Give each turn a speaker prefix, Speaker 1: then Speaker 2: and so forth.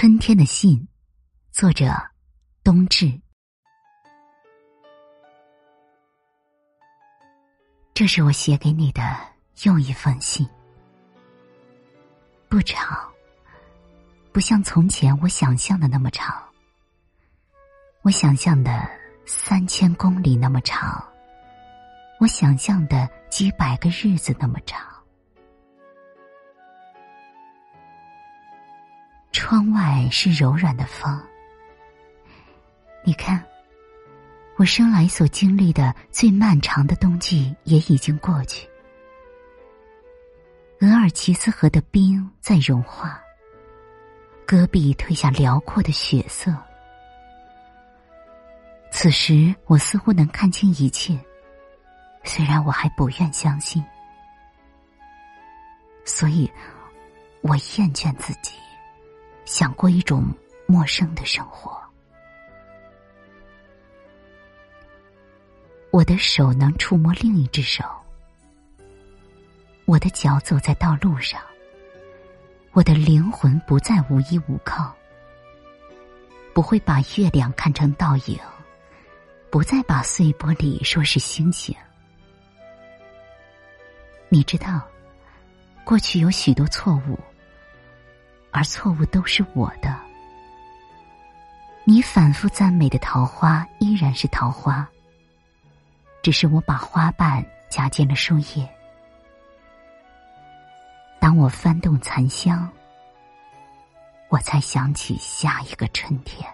Speaker 1: 春天的信，作者冬至。这是我写给你的又一封信，不长，不像从前我想象的那么长。我想象的三千公里那么长，我想象的几百个日子那么长。窗外是柔软的风，你看，我生来所经历的最漫长的冬季也已经过去。额尔齐斯河的冰在融化，戈壁褪下辽阔的血色。此时，我似乎能看清一切，虽然我还不愿相信。所以，我厌倦自己。想过一种陌生的生活。我的手能触摸另一只手，我的脚走在道路上，我的灵魂不再无依无靠，不会把月亮看成倒影，不再把碎玻璃说是星星。你知道，过去有许多错误。而错误都是我的。你反复赞美的桃花依然是桃花，只是我把花瓣夹进了树叶。当我翻动残香，我才想起下一个春天。